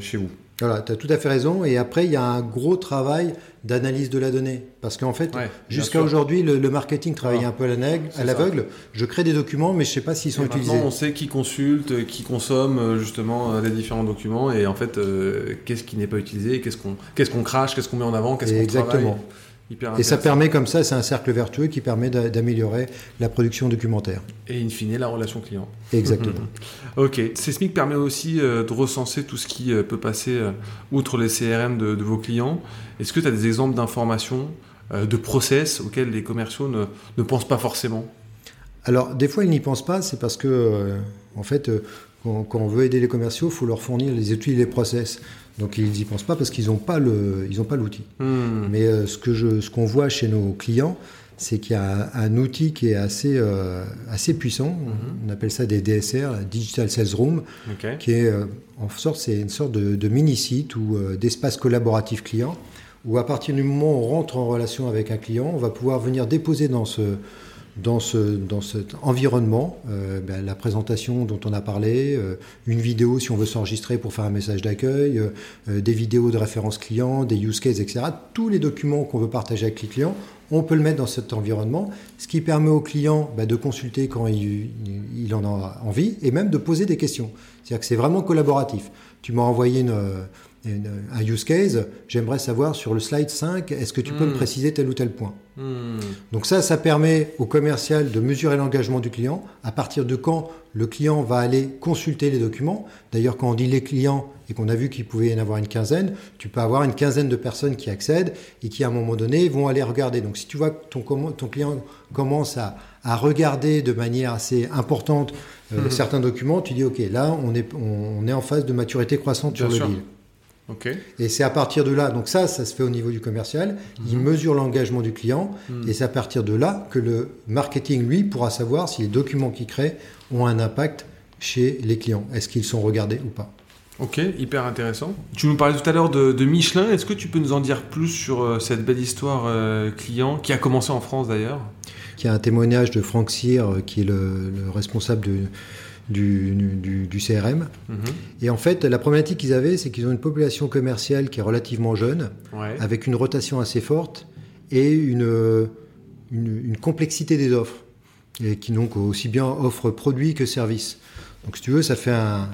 chez vous. Voilà, tu as tout à fait raison. Et après, il y a un gros travail d'analyse de la donnée. Parce qu'en fait, ouais, jusqu'à aujourd'hui, le, le, marketing travaillait ah, un peu à l'aveugle. Je crée des documents, mais je ne sais pas s'ils sont et utilisés. on sait qui consulte, qui consomme euh, justement euh, les différents documents. Et en fait, euh, qu'est-ce qui n'est pas utilisé, qu'est-ce qu'on qu qu crache, qu'est-ce qu'on met en avant, qu'est-ce qu'on travaille? Exactement. Et ça permet comme ça, c'est un cercle vertueux qui permet d'améliorer la production documentaire. Et in fine, la relation client. Exactement. [laughs] ok. Sesmic permet aussi euh, de recenser tout ce qui euh, peut passer euh, outre les CRM de, de vos clients. Est-ce que tu as des exemples d'informations, de process auxquels les commerciaux ne, ne pensent pas forcément? Alors, des fois, ils n'y pensent pas, c'est parce que, en fait, quand, on veut aider les commerciaux, il faut leur fournir les outils et les process. Donc ils n'y pensent pas parce qu'ils n'ont pas l'outil. Mmh. Mais euh, ce qu'on voit chez nos clients, c'est qu'il y a un, outil qui est assez, euh, assez puissant. Mmh. On appelle ça des DSR, Digital Sales Room, okay. qui est euh, en sorte, c'est une sorte de, de mini-site ou euh, d'espace collaboratif client, où à partir du moment où on rentre en relation avec un client, on va pouvoir venir déposer dans ce dans, ce, dans cet environnement, euh, ben, la présentation dont on a parlé, euh, une vidéo si on veut s'enregistrer pour faire un message d'accueil, euh, des vidéos de référence client, des use cases, etc. Tous les documents qu'on veut partager avec les clients, on peut le mettre dans cet environnement, ce qui permet au client ben, de consulter quand il, il, en a envie et même de poser des questions. C'est-à-dire que c'est vraiment collaboratif. Tu m'as envoyé une une, un use case, j'aimerais savoir sur le slide 5, est-ce que tu mmh. peux me hmm. préciser tel ou tel point mmh. Donc ça, ça permet au commercial de mesurer l'engagement du client, à partir de quand le client va aller consulter les documents. D'ailleurs, quand on dit les clients et qu'on a vu qu'il pouvait y en avoir une quinzaine, tu peux avoir une quinzaine de personnes qui accèdent et qui, à un moment donné, vont aller regarder. Donc si tu vois que ton, ton client commence à, à regarder de manière assez importante euh, mmh. certains documents, tu dis, OK, là, on est, on, est en phase de maturité croissante Bien sur le deal. Okay. Et c'est à partir de là, donc ça, ça se fait au niveau du commercial, mmh. il mesure l'engagement du client, mmh. et c'est à partir de là que le marketing, lui, pourra savoir si les documents qu'il crée ont un impact chez les clients. Est-ce qu'ils sont regardés ou pas? Ok, hyper intéressant. Tu nous parlais tout à l'heure de, de, Michelin, est-ce que tu peux nous en dire plus sur euh, cette belle histoire euh, client, qui a commencé en France d'ailleurs? Qui a un témoignage de Franck Cyr, euh, qui est le, le responsable de du, du, du CRM. Mmh. Et en fait, la problématique qu'ils avaient, c'est qu'ils ont une population commerciale qui est relativement jeune, ouais. avec une rotation assez forte et une, une, une complexité des offres, et qui donc aussi bien offre produits que services. Donc si tu veux, ça fait un,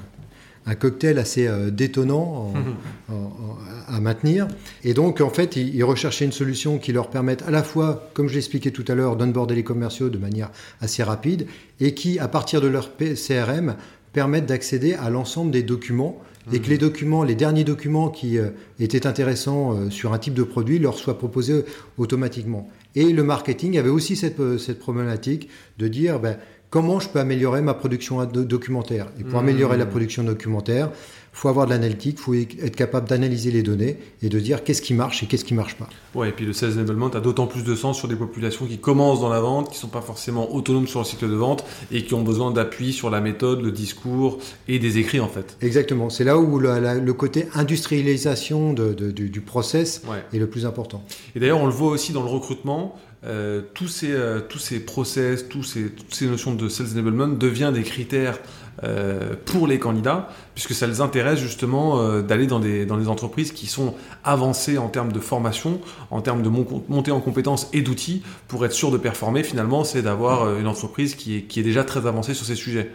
un cocktail assez euh, détonnant en, mmh. [laughs] en, en, à maintenir. Et donc, en fait, ils, ils, recherchaient une solution qui leur permette à la fois, comme je l'expliquais tout à l'heure, d'onboarder les commerciaux de manière assez rapide et qui, à partir de leur CRM, permettent d'accéder à l'ensemble des documents mmh. et que les documents, les derniers documents qui euh, étaient intéressants euh, sur un type de produit leur soient proposés automatiquement. Et le marketing avait aussi cette, cette problématique de dire, ben, comment je peux améliorer ma production documentaire. Et pour mmh. améliorer la production documentaire, il faut avoir de l'analytique, il faut être capable d'analyser les données et de dire qu'est-ce qui marche et qu'est-ce qui marche pas. Ouais, et puis le sales enablement a d'autant plus de sens sur des populations qui commencent dans la vente, qui sont pas forcément autonomes sur le cycle de vente et qui ont besoin d'appui sur la méthode, le discours et des écrits en fait. Exactement, c'est là où le, la, le, côté industrialisation de, de, du, du, process ouais. est le plus important. Et d'ailleurs, on le voit aussi dans le recrutement. Euh, tous, ces, euh, tous ces process, tous ces, toutes ces notions de sales enablement deviennent des critères euh, pour les candidats, puisque ça les intéresse justement d'aller dans des, dans des entreprises qui sont avancées en termes de formation, en termes de montée en compétences et d'outils, pour être sûr de performer. Finalement, c'est d'avoir une entreprise qui est, qui est déjà très avancée sur ces sujets.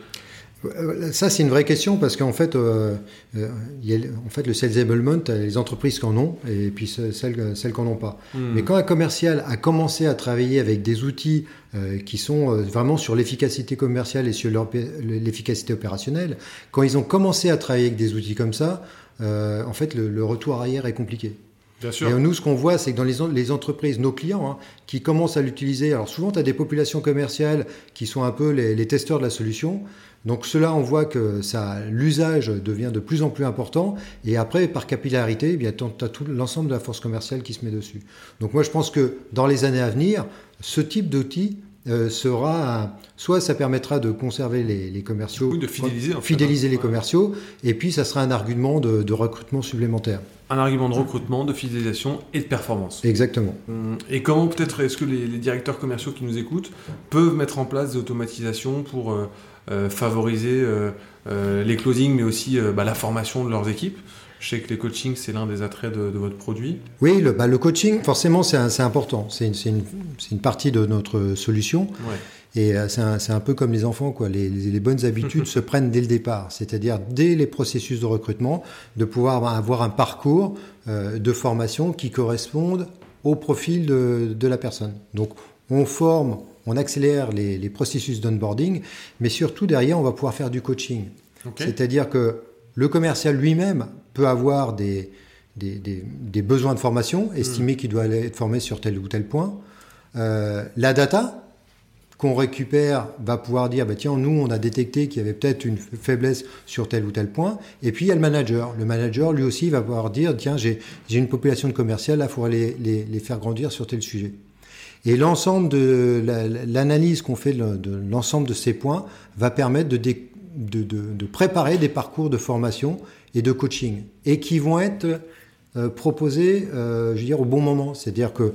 Euh, ça, c'est une vraie question parce qu'en fait, euh, euh, en fait, le sales enablement, les entreprises qui en ont et puis celles, celles qui n'en ont pas. Hmm. Mais quand un commercial a commencé à travailler avec des outils qui sont vraiment sur l'efficacité commerciale et sur l'efficacité opérationnelle, quand ils ont commencé à travailler avec des outils comme ça, en fait, le, retour arrière est compliqué. Bien sûr. Et nous, ce qu'on voit, c'est que dans les, les, entreprises, nos clients, hein, qui commencent à l'utiliser, alors souvent, tu as des populations commerciales qui sont un peu les, les testeurs de la solution. Donc cela, on voit que ça, l'usage devient de plus en plus important. Et après, par capillarité, eh bien, tu as tout l'ensemble de la force commerciale qui se met dessus. Donc moi, je pense que dans les années à venir, ce type d'outil euh, sera soit ça permettra de conserver les, commerciaux, de fidéliser, fidéliser les commerciaux, et puis ça sera un argument de, recrutement supplémentaire. Un argument de recrutement, de fidélisation et de performance. Exactement. Hum, et comment peut-être est-ce que les, directeurs commerciaux qui nous écoutent peuvent mettre en place des automatisations pour euh, favoriser euh, euh, les closings, mais aussi bah, la formation de leurs équipes. Je sais que les coachings, c'est l'un des attraits de, votre produit. Oui, le, bah, le coaching, forcément, c'est important. C'est une, une, partie de notre solution. Et c'est un, un, peu comme les enfants, quoi. Les, les bonnes habitudes [laughs] se prennent dès le départ, c'est-à-dire dès les processus de recrutement, de pouvoir avoir un parcours de formation qui corresponde au profil de, de la personne. Donc, on forme on accélère les, processus d'onboarding, mais surtout derrière, on va pouvoir faire du coaching. C'est-à-dire que le commercial lui-même peut avoir des, des, besoins de formation, hmm. estimer qu'il doit être formé sur tel ou tel point. Euh, la data qu'on récupère va pouvoir dire, bah, tiens, nous, on a détecté qu'il y avait peut-être une faiblesse sur tel ou tel point. Et puis, il y a le manager. Le manager, lui aussi, va pouvoir dire, tiens, j'ai une population de commercial, là, il faudrait les faire grandir sur tel sujet. Et l'ensemble de l'analyse qu'on fait de l'ensemble de ces points va permettre de, de, préparer des parcours de formation et de coaching et qui vont être euh, proposés, euh, je veux dire, au bon moment. C'est-à-dire que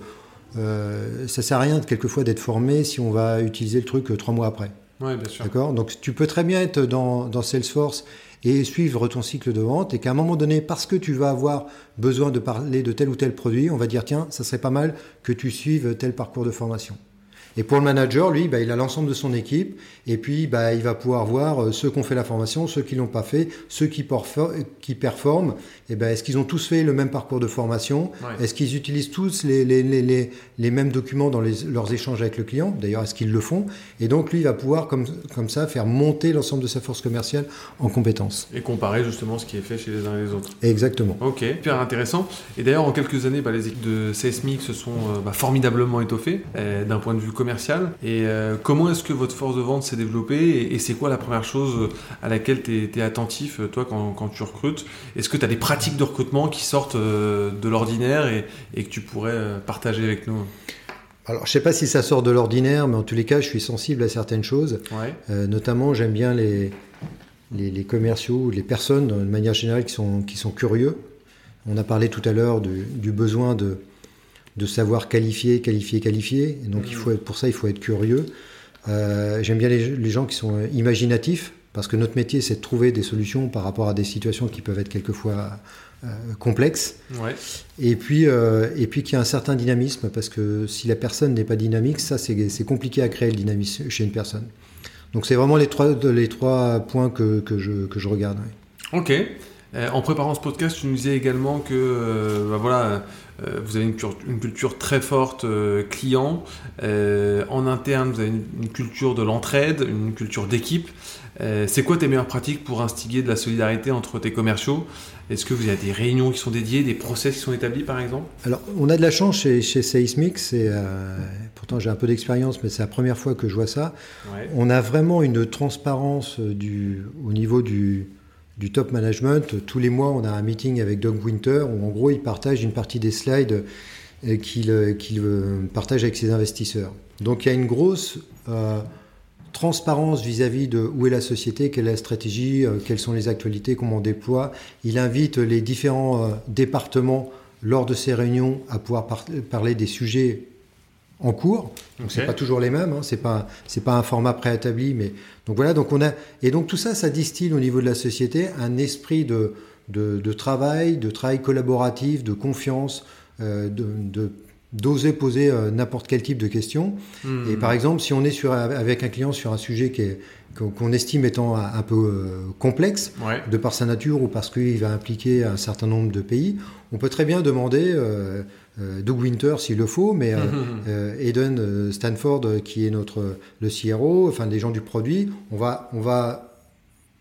euh, ça sert à rien quelquefois d'être formé si on va utiliser le truc trois mois après. Oui, bien sûr. D'accord? Donc tu peux très bien être dans, dans Salesforce et suivre ton cycle de vente et qu'à un moment donné, parce que tu vas avoir besoin de parler de tel ou tel produit, on va dire tiens, ça serait pas mal que tu suives tel parcours de formation. Et pour le manager, lui, bah, il a l'ensemble de son équipe, et puis bah, il va pouvoir voir euh, ceux qui ont fait la formation, ceux qui l'ont pas fait, ceux qui, qui performent. Et ben, est-ce qu'ils ont tous fait le même parcours de formation? Est-ce qu'ils utilisent tous les, les, les, les mêmes documents dans leurs échanges avec le client? D'ailleurs, est-ce qu'ils le font? Et donc, lui, il va pouvoir, comme, comme ça, faire monter l'ensemble de sa force commerciale en compétences. Et comparer justement ce qui est fait chez les uns et les autres. Exactement. Ok, super intéressant. Et d'ailleurs, en quelques années, bah, les équipes de Seismic se sont euh, bah, formidablement étoffées euh, d'un point de vue commercial. Et euh, comment est-ce que votre force de vente s'est développée et, c'est quoi la première chose à laquelle tu es, attentif, toi, quand, quand tu recrutes? Est-ce que tu as des pratiques de recrutement qui sortent euh, de l'ordinaire et, et, que tu pourrais euh, partager avec nous? Alors, je sais pas si ça sort de l'ordinaire, mais en tous les cas, je suis sensible à certaines choses. notamment, j'aime bien les, les, les, commerciaux les personnes, de manière générale, qui sont, qui sont curieux. On a parlé tout à l'heure du, du, besoin de, de savoir qualifier, qualifier, qualifier. Et donc, il faut être, pour ça, il faut être curieux. Euh, j'aime bien les, gens qui sont imaginatifs, parce que notre métier, c'est de trouver des solutions par rapport à des situations qui peuvent être quelquefois euh, complexes. Et puis, euh, et puis qu'il y a un certain dynamisme, parce que si la personne n'est pas dynamique, ça, c'est compliqué à créer le dynamisme chez une personne. Donc, c'est vraiment les trois, les trois points que, que, je, que je regarde. Ok. En préparant ce podcast, tu nous disais également que bah voilà, euh, vous avez une, culture très forte euh, client. Euh, en interne, vous avez une, culture de l'entraide, une culture d'équipe. c'est quoi tes meilleures pratiques pour instiguer de la solidarité entre tes commerciaux? Est-ce que vous avez des réunions qui sont dédiées, des process qui sont établis par exemple? Alors, on a de la chance chez, chez Seismic. pourtant, j'ai un peu d'expérience, mais c'est la première fois que je vois ça. On a vraiment une transparence du, au niveau du, du top management. Tous les mois, on a un meeting avec Doug Winter où en gros, il partage une partie des slides euh, qu'il euh, euh, partage avec ses investisseurs. Donc il y a une grosse transparence vis-à-vis de où est la société, quelle est la stratégie, quelles sont les actualités, comment on déploie. Il invite les différents départements lors de ces réunions à pouvoir parler des sujets en cours. Donc c'est pas toujours les mêmes, hein. c'est pas c'est pas un format préétabli, mais donc voilà. Donc on a et donc tout ça, ça distille au niveau de la société un esprit de de, travail, de travail collaboratif, de confiance, euh, de, d'oser poser euh, n'importe quel type de questions. Hmm. Et par exemple, si on est sur, avec un client sur un sujet qui est, qu'on estime étant un, peu euh, complexe, de par sa nature ou parce qu'il va impliquer un certain nombre de pays, on peut très bien demander euh, Doug Winter s'il le faut, mais euh, [laughs] euh, Eden Stanford qui est notre le CRO, enfin des gens du produit, on va on va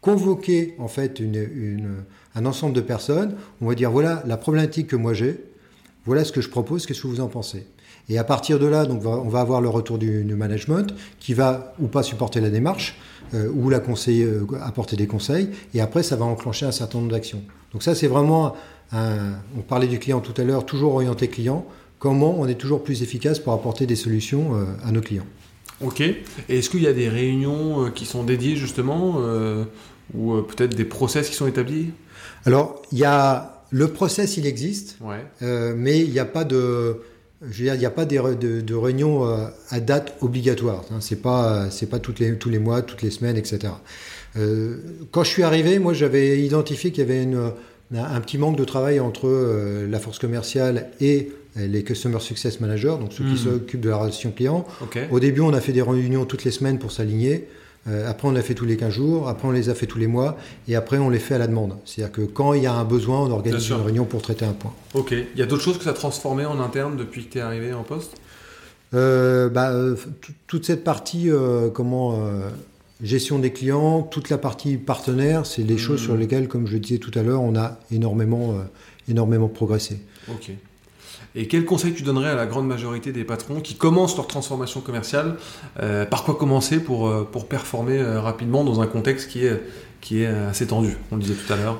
convoquer en fait une, un ensemble de personnes. On va dire voilà la problématique que moi j'ai, voilà ce que je propose, qu'est-ce que vous en pensez? Et à partir de là, donc on va avoir le retour du, management qui va ou pas supporter la démarche ou la conseiller, apporter des conseils, et après ça va enclencher un certain nombre d'actions. Donc ça c'est vraiment on parlait du client tout à l'heure, toujours orienté client. Comment on est toujours plus efficace pour apporter des solutions euh, à nos clients? Ok. Et est-ce qu'il y a des réunions euh, qui sont dédiées justement euh, ou peut-être des process qui sont établis? Alors, il y a le process, il existe, mais il n'y a pas de je veux dire, il n'y a pas de, de, réunions à date obligatoire. Hein. C'est pas, c'est pas toutes les, tous les mois, toutes les semaines, etc. quand je suis arrivé, moi, j'avais identifié qu'il y avait une, un petit manque de travail entre euh, la force commerciale et euh, les Customer Success Managers, donc ceux qui hmm. s'occupent de la relation client. Au début, on a fait des réunions toutes les semaines pour s'aligner. Euh, après, on a fait tous les 15 jours. Après, on les a fait tous les mois. Et après, on les fait à la demande. C'est-à-dire que quand il y a un besoin, on organise une réunion pour traiter un point. Ok. Il y a d'autres choses que ça a transformé en interne depuis que tu es arrivé en poste? Bah, Toute cette partie, comment Gestion des clients, toute la partie partenaire, c'est des choses sur mmh. lesquelles, comme je le disais tout à l'heure, on a énormément, euh, énormément progressé. Ok. Et quel conseil tu donnerais à la grande majorité des patrons qui commencent leur transformation commerciale euh, Par quoi commencer pour, euh, pour performer rapidement dans un contexte qui est, qui est assez tendu On le disait tout à l'heure?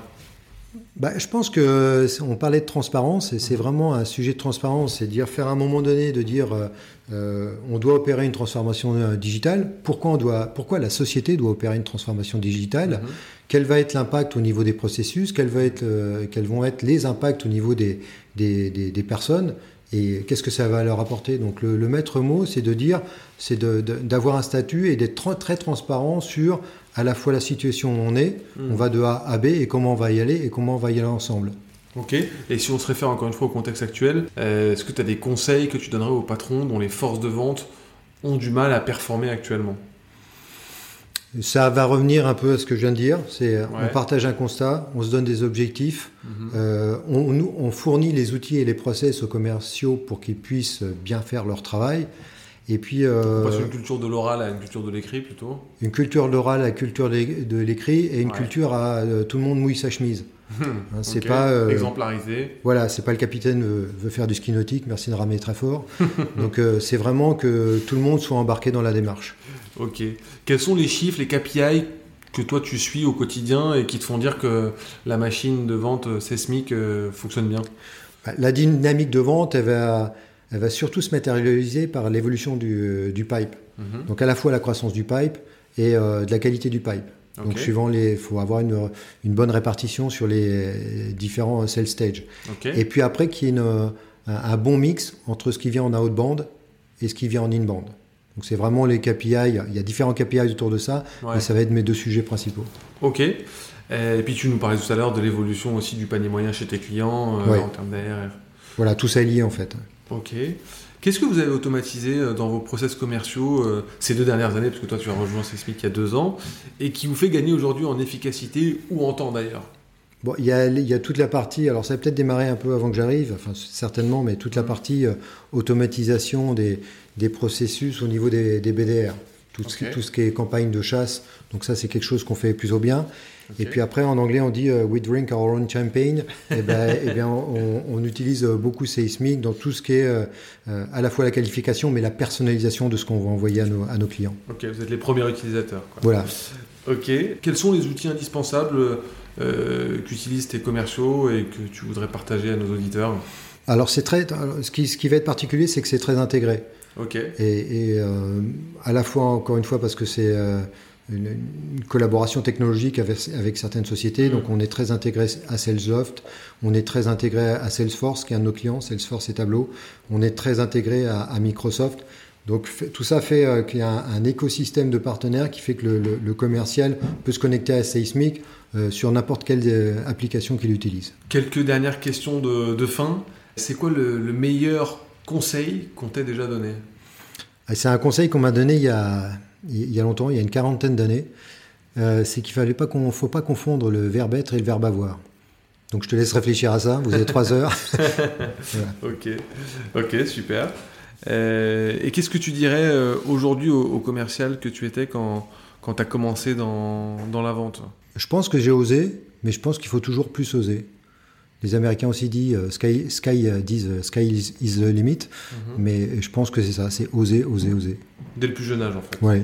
Bah, je pense que on parlait de transparence et c'est mmh. vraiment un sujet de transparence, c'est dire faire à un moment donné de dire euh, on doit opérer une transformation euh, digitale. Pourquoi, on doit, pourquoi la société doit opérer une transformation digitale mhm. Quel va être l'impact au niveau des processus? Quels, va être, euh, quels vont être les impacts au niveau des, des, des, personnes? Et qu'est-ce que ça va leur apporter? Donc le, maître mot, c'est de dire, c'est d'avoir un statut et d'être très transparent sur à la fois la situation où on est, on va de A à B et comment on va y aller et comment on va y aller ensemble. Ok. Et si on se réfère encore une fois au contexte actuel, euh, est-ce que tu as des conseils que tu donnerais aux patrons dont les forces de vente ont du mal à performer actuellement? Ça va revenir un peu à ce que je viens de dire. C'est on partage un constat, on se donne des objectifs, mhm. euh, on, on, fournit les outils et les process aux commerciaux pour qu'ils puissent bien faire leur travail. Et puis, euh, on passe une culture de l'oral à une culture de l'écrit plutôt. Une culture de l'oral à une culture de l'écrit et une culture à tout le monde mouille sa chemise. [laughs] Hein, c'est pas euh, exemplarisé. Voilà, c'est pas le capitaine veut, faire du ski nautique, merci de ramer très fort. [laughs] Donc euh, c'est vraiment que tout le monde soit embarqué dans la démarche. Ok. Quels sont les chiffres, les KPI que toi tu suis au quotidien et qui te font dire que la machine de vente euh, Sesmic fonctionne bien? Bah, La dynamique de vente, elle va, elle va surtout se matérialiser par l'évolution du, du, pipe. Mhm. Donc à la fois la croissance du pipe et de la qualité du pipe. Donc, suivant les, faut avoir une, une, bonne répartition sur les différents sales stages. Et puis après, qu'il y ait une, un, bon mix entre ce qui vient en outband et ce qui vient en inbound. Donc, c'est vraiment les KPI. Il y a différents KPI autour de ça, et ça va être mes deux sujets principaux. Ok. Et puis, tu nous parlais tout à l'heure de l'évolution aussi du panier moyen chez tes clients euh, en termes d'ARR. Voilà, tout ça est lié en fait. Ok. Qu'est-ce que vous avez automatisé euh, dans vos process commerciaux euh, ces deux dernières années, parce que toi tu as rejoint Seismic il y a deux ans, et qui vous fait gagner aujourd'hui en efficacité ou en temps d'ailleurs? Bon, il y, a, il y, a, toute la partie, alors ça a peut-être démarré un peu avant que j'arrive, enfin certainement, mais toute la partie euh, automatisation des, des, processus au niveau des, des BDR, tout, ce, tout, ce, qui est campagne de chasse, donc ça c'est quelque chose qu'on fait plutôt bien. Et puis après, en anglais, on dit euh, We drink our own champagne. et, [laughs] eh ben, et eh bien, on, on, utilise euh, beaucoup Seismic dans tout ce qui est euh, à la fois la qualification, mais la personnalisation de ce qu'on va envoyer à nos, à nos, clients. Ok, vous êtes les premiers utilisateurs. Voilà. Ok. Quels sont les outils indispensables qu'utilisent tes commerciaux et que tu voudrais partager à nos auditeurs? Alors, c'est très. Ce qui, ce qui va être particulier, c'est que c'est très intégré. Ok. Et, et à la fois, encore une fois, parce que c'est une, collaboration technologique avec, avec, certaines sociétés. Donc on est très intégré à Salesloft, on est très intégré à Salesforce, qui est un de nos clients, Salesforce et Tableau. On est très intégré à, à Microsoft. Donc tout ça fait euh, qu'il y a un, écosystème de partenaires qui fait que le, le, commercial peut se connecter à Seismic euh, sur n'importe quelle euh, application qu'il utilise. Quelques dernières questions de, de fin. C'est quoi le, le, meilleur conseil qu'on t'ait déjà donné? Ah, C'est un conseil qu'on m'a donné il y, a, il y a longtemps, il y a une quarantaine d'années. Euh, c'est qu'il ne faut pas confondre le verbe être et le verbe avoir. Donc je te laisse réfléchir à ça, vous avez trois heures. [laughs] Ok, ok, super. Euh, et qu'est-ce que tu dirais euh, aujourd'hui au, commercial que tu étais quand, quand tu as commencé dans, dans, la vente? Je pense que j'ai osé, mais je pense qu'il faut toujours plus oser. Les Américains aussi disent euh, sky, sky, disent sky is, the limit, mhm. mais je pense que c'est ça, c'est oser, oser, oser. Dès le plus jeune âge en fait. Oui.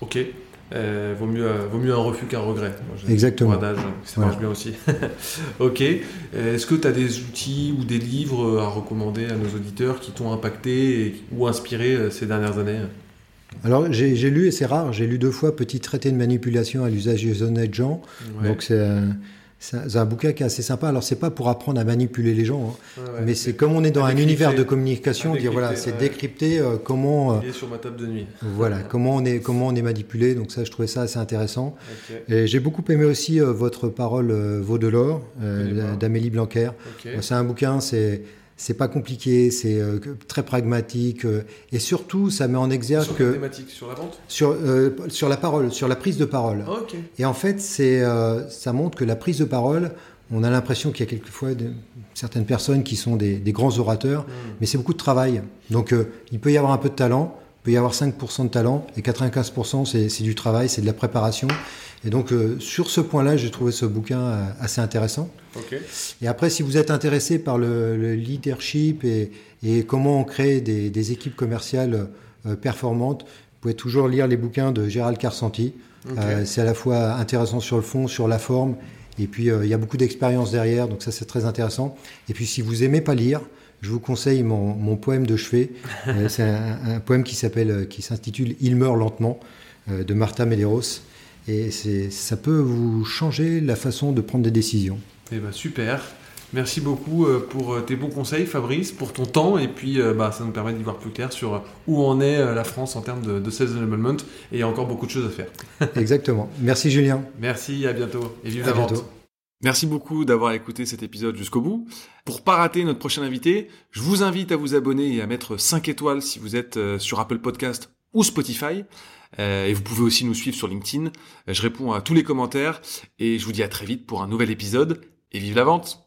Ok. Euh, vaut, mieux, vaut mieux un refus qu'un regret. Exactement. ça marche bien aussi. [laughs] ok. Euh, est-ce que tu as des outils ou des livres à recommander à nos auditeurs qui t'ont impacté ou inspiré euh, ces dernières années? Alors j'ai lu, et c'est rare, j'ai lu deux fois Petit traité de manipulation à l'usage des honnêtes gens. Donc c'est c'est un bouquin qui est assez sympa. Alors, c'est pas pour apprendre à manipuler les gens, hein. mais c'est comme on est dans un univers de communication, dire voilà, c'est décrypter euh, comment. Euh, sur ma table de nuit. Voilà, [laughs] comment on est comment on est manipulé. Donc ça, je trouvais ça assez intéressant. Et j'ai beaucoup aimé aussi euh, votre parole vaut de l'or d'Amélie Blanquer. C'est un bouquin, c'est c'est pas compliqué, c'est euh, très pragmatique euh, et surtout ça met en exergue sur que thématique sur la vente sur euh, sur la parole, sur la prise de parole. Ah, et en fait, c'est ça montre que la prise de parole, on a l'impression qu'il y a quelquefois de, certaines personnes qui sont des, des grands orateurs, hmm. mais c'est beaucoup de travail. Donc il peut y avoir un peu de talent, il peut y avoir 5% de talent et 95% c'est du travail, c'est de la préparation. Et donc, euh, sur ce point-là, j'ai trouvé ce bouquin euh, assez intéressant. Et après, si vous êtes intéressé par le, leadership et, et, comment on crée des, des équipes commerciales euh, performantes, vous pouvez toujours lire les bouquins de Gérald Carsanti. c'est à la fois intéressant sur le fond, sur la forme, et puis il y a beaucoup d'expérience derrière, donc ça c'est très intéressant. Et puis si vous aimez pas lire, je vous conseille mon, mon poème de chevet. [laughs] c'est un, un, poème qui s'appelle, qui s'intitule Il meurt lentement de Martha Medeiros. Et ça peut vous changer la façon de prendre des décisions. Eh ben super. Merci beaucoup euh, pour euh, tes bons conseils, Fabrice, pour ton temps. Et puis, euh, bah, ça nous permet d'y voir plus clair sur où en est la France en termes de, sales enablement. Et il y a encore beaucoup de choses à faire. Exactement. Merci, Julien. [laughs] Merci, à bientôt. Et vive la vente. Merci beaucoup d'avoir écouté cet épisode jusqu'au bout. Pour pas rater notre prochain invité, je vous invite à vous abonner et à mettre 5 étoiles si vous êtes sur Apple Podcast ou Spotify. Euh, et vous pouvez aussi nous suivre sur LinkedIn. Euh, je réponds à tous les commentaires et je vous dis à très vite pour un nouvel épisode et vive la vente